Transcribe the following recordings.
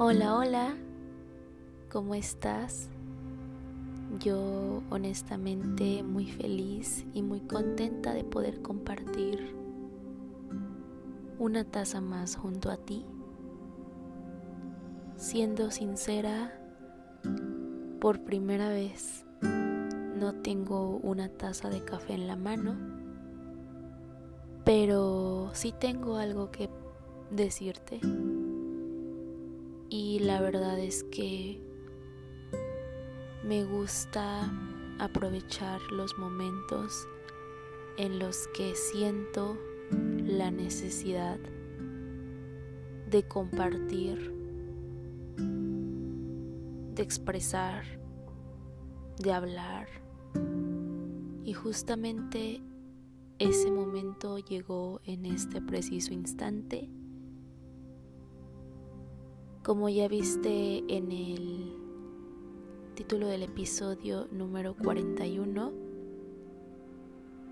Hola, hola, ¿cómo estás? Yo honestamente muy feliz y muy contenta de poder compartir una taza más junto a ti. Siendo sincera, por primera vez no tengo una taza de café en la mano, pero sí tengo algo que decirte y la verdad es que me gusta aprovechar los momentos en los que siento la necesidad de compartir, de expresar, de hablar. Y justamente ese momento llegó en este preciso instante como ya viste en el título del episodio número 41,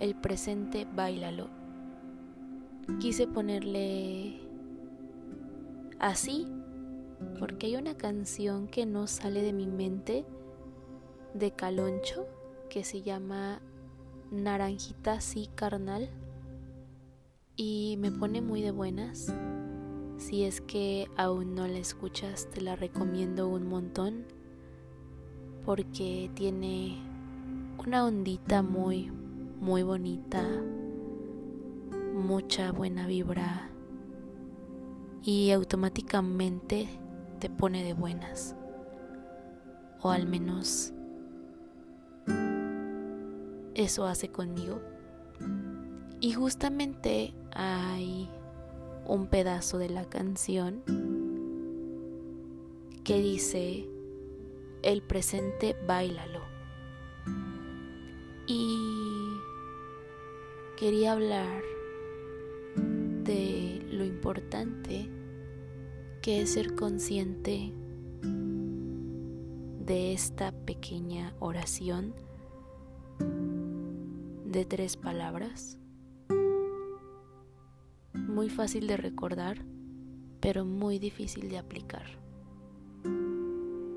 el presente bailalo. Quise ponerle así porque hay una canción que no sale de mi mente de Caloncho que se llama Naranjita sí carnal y me pone muy de buenas si es que aún no la escuchas, te la recomiendo un montón porque tiene una ondita muy, muy bonita, mucha buena vibra y automáticamente te pone de buenas. O al menos eso hace conmigo. Y justamente hay un pedazo de la canción que dice, el presente bailalo. Y quería hablar de lo importante que es ser consciente de esta pequeña oración de tres palabras muy fácil de recordar, pero muy difícil de aplicar.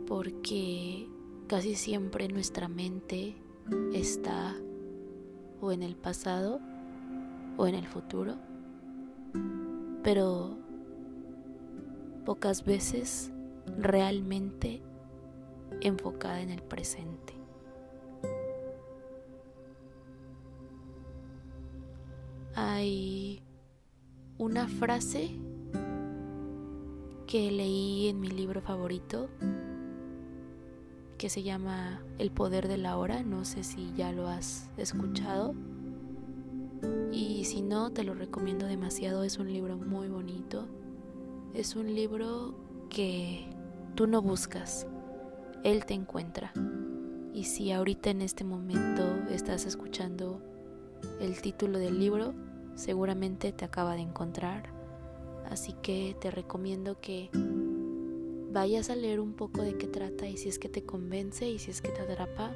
Porque casi siempre nuestra mente está o en el pasado o en el futuro, pero pocas veces realmente enfocada en el presente. Frase que leí en mi libro favorito que se llama El poder de la hora, no sé si ya lo has escuchado. Y si no te lo recomiendo demasiado, es un libro muy bonito, es un libro que tú no buscas, él te encuentra. Y si ahorita en este momento estás escuchando el título del libro, seguramente te acaba de encontrar. Así que te recomiendo que vayas a leer un poco de qué trata y si es que te convence y si es que te atrapa,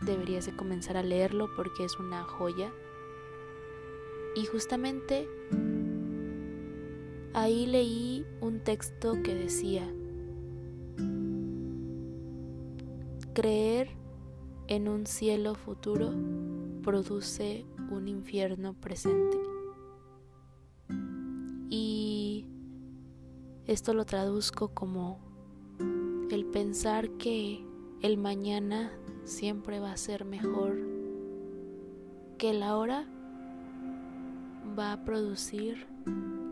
deberías de comenzar a leerlo porque es una joya. Y justamente ahí leí un texto que decía, creer en un cielo futuro produce un infierno presente. Esto lo traduzco como el pensar que el mañana siempre va a ser mejor que la hora va a producir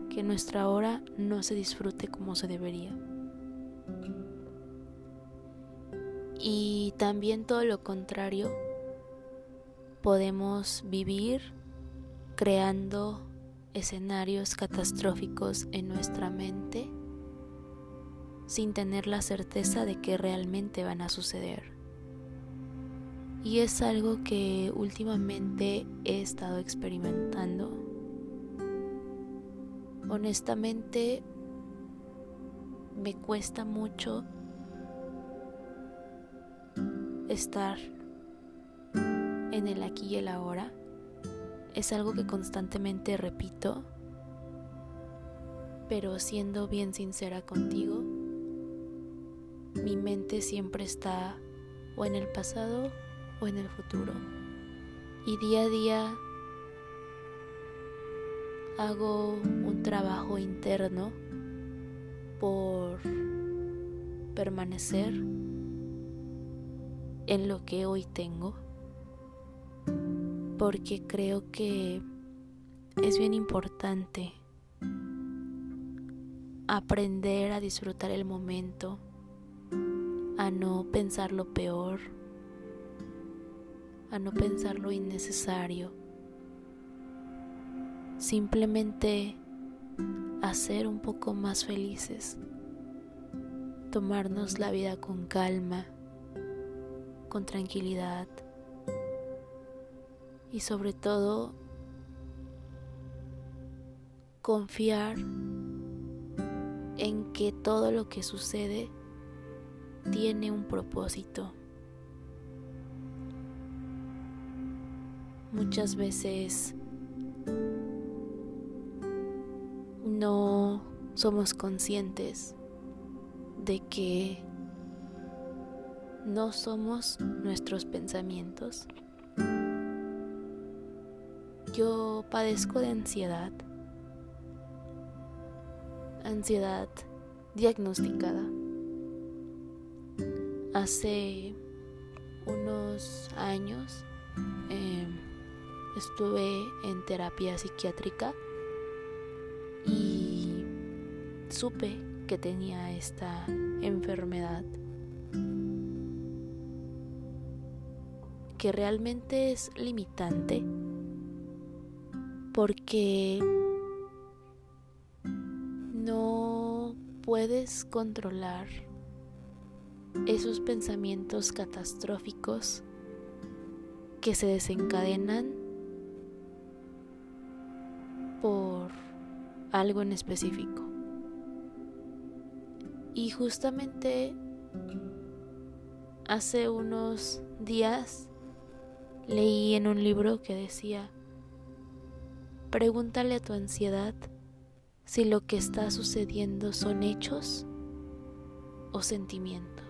que nuestra hora no se disfrute como se debería. Y también todo lo contrario podemos vivir creando escenarios catastróficos en nuestra mente sin tener la certeza de que realmente van a suceder. Y es algo que últimamente he estado experimentando. Honestamente, me cuesta mucho estar en el aquí y el ahora es algo que constantemente repito, pero siendo bien sincera contigo, mi mente siempre está o en el pasado o en el futuro. Y día a día hago un trabajo interno por permanecer en lo que hoy tengo, porque creo que es bien importante aprender a disfrutar el momento, a no pensar lo peor, a no pensar lo innecesario, simplemente a ser un poco más felices, tomarnos la vida con calma, con tranquilidad y sobre todo confiar en que todo lo que sucede tiene un propósito. Muchas veces no somos conscientes de que no somos nuestros pensamientos. Yo padezco de ansiedad ansiedad diagnosticada. Hace unos años em, estuve en terapia psiquiátrica y supe que tenía esta enfermedad que realmente es limitante porque puedes controlar esos pensamientos catastróficos que se desencadenan por algo en específico. Y justamente hace unos días leí en un libro que decía, pregúntale a tu ansiedad si lo que está sucediendo son hechos o sentimientos.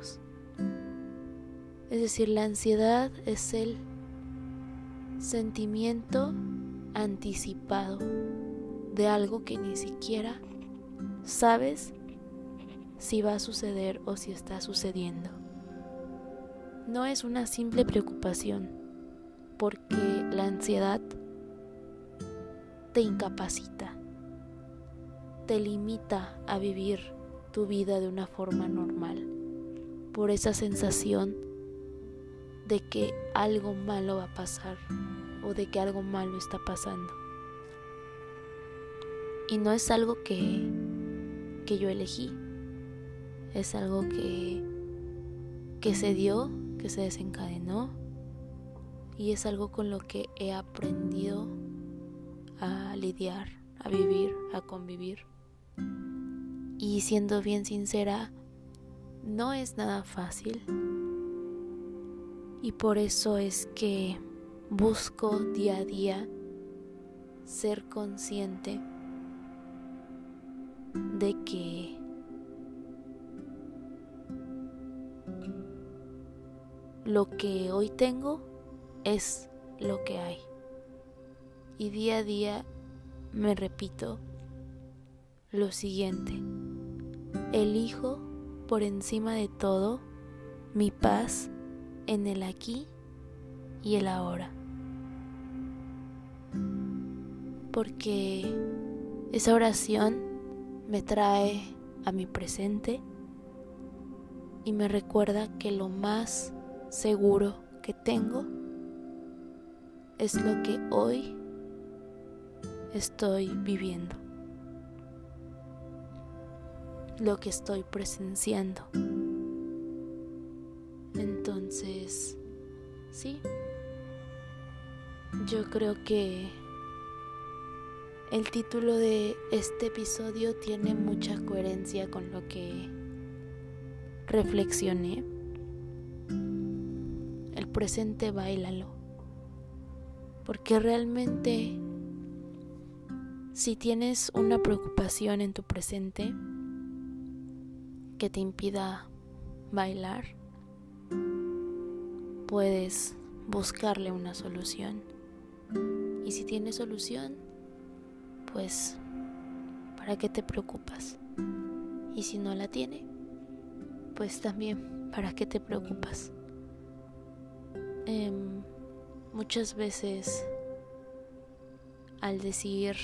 Es decir, la ansiedad es el sentimiento anticipado de algo que ni siquiera sabes si va a suceder o si está sucediendo. No es una simple preocupación, porque la ansiedad te incapacita te limita a vivir tu vida de una forma normal, por esa sensación de que algo malo va a pasar o de que algo malo está pasando. Y no es algo que, que yo elegí, es algo que, que se dio, que se desencadenó y es algo con lo que he aprendido a lidiar, a vivir, a convivir. Y siendo bien sincera, no es nada fácil. Y por eso es que busco día a día ser consciente de que lo que hoy tengo es lo que hay. Y día a día me repito lo siguiente. Elijo por encima de todo mi paz en el aquí y el ahora. Porque esa oración me trae a mi presente y me recuerda que lo más seguro que tengo es lo que hoy estoy viviendo lo que estoy presenciando. Entonces, sí, yo creo que el título de este episodio tiene mucha coherencia con lo que reflexioné. El presente bailalo. Porque realmente si tienes una preocupación en tu presente, que te impida bailar, puedes buscarle una solución. Y si tiene solución, pues, ¿para qué te preocupas? Y si no la tiene, pues también, ¿para qué te preocupas? Em, muchas veces al decir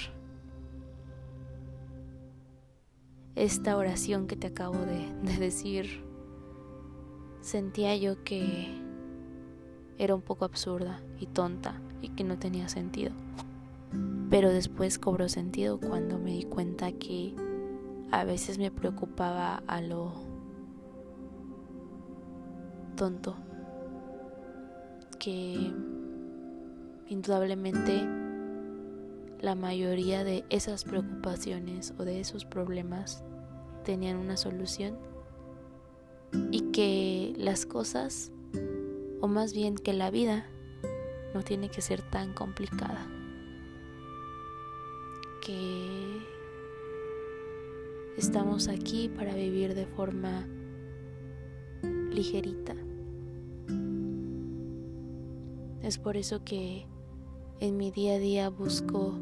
esta oración que te acabo de, de decir, sentía yo que era un poco absurda y tonta y que no tenía sentido. Pero después cobró sentido cuando me di cuenta que a veces me preocupaba a lo tonto. Que indudablemente la mayoría de esas preocupaciones o de esos problemas tenían una solución y que las cosas, o más bien que la vida, no tiene que ser tan complicada. Que estamos aquí para vivir de forma ligerita. Es por eso que en mi día a día busco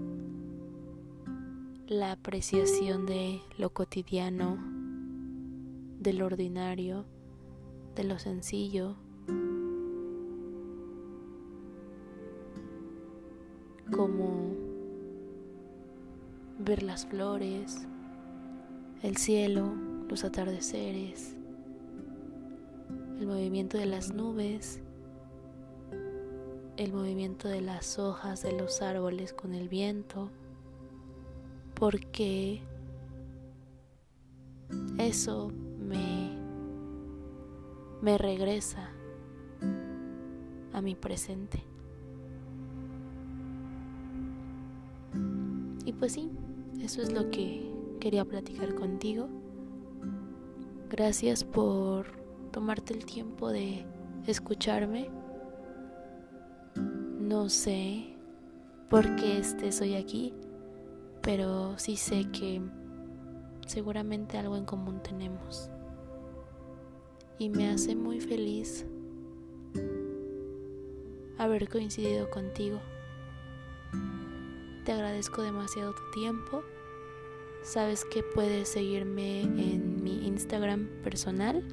la apreciación de lo cotidiano, de lo ordinario, de lo sencillo, como ver las flores, el cielo, los atardeceres, el movimiento de las nubes, el movimiento de las hojas de los árboles con el viento, porque eso me, me regresa a mi presente. Y pues sí, eso es lo que quería platicar contigo. Gracias por tomarte el tiempo de escucharme. No sé por qué estés hoy aquí pero sí sé que seguramente algo en común tenemos. Y me hace muy feliz haber coincidido contigo. Te agradezco demasiado tu tiempo. Sabes que puedes seguirme en mi Instagram personal.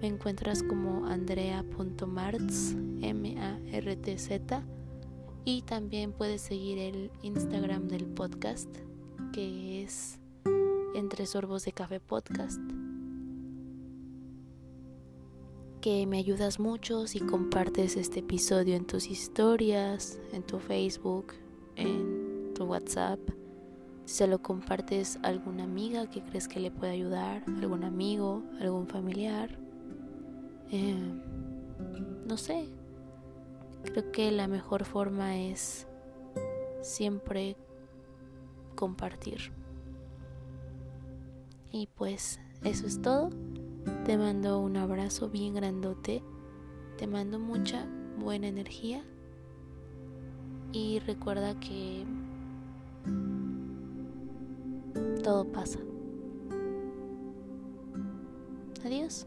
Me encuentras como andrea.martz, M-A-R-T-Z. Y también puedes seguir el Instagram del podcast, que es Entre Sorbos de Café Podcast. Que me ayudas mucho si compartes este episodio en tus historias, en tu Facebook, en tu WhatsApp. Se lo compartes a alguna amiga que crees que le puede ayudar, algún amigo, algún familiar. Eh, no sé, Creo que la mejor forma es siempre compartir. Y pues eso es todo. Te mando un abrazo bien grandote. Te mando mucha buena energía. Y recuerda que todo pasa. Adiós.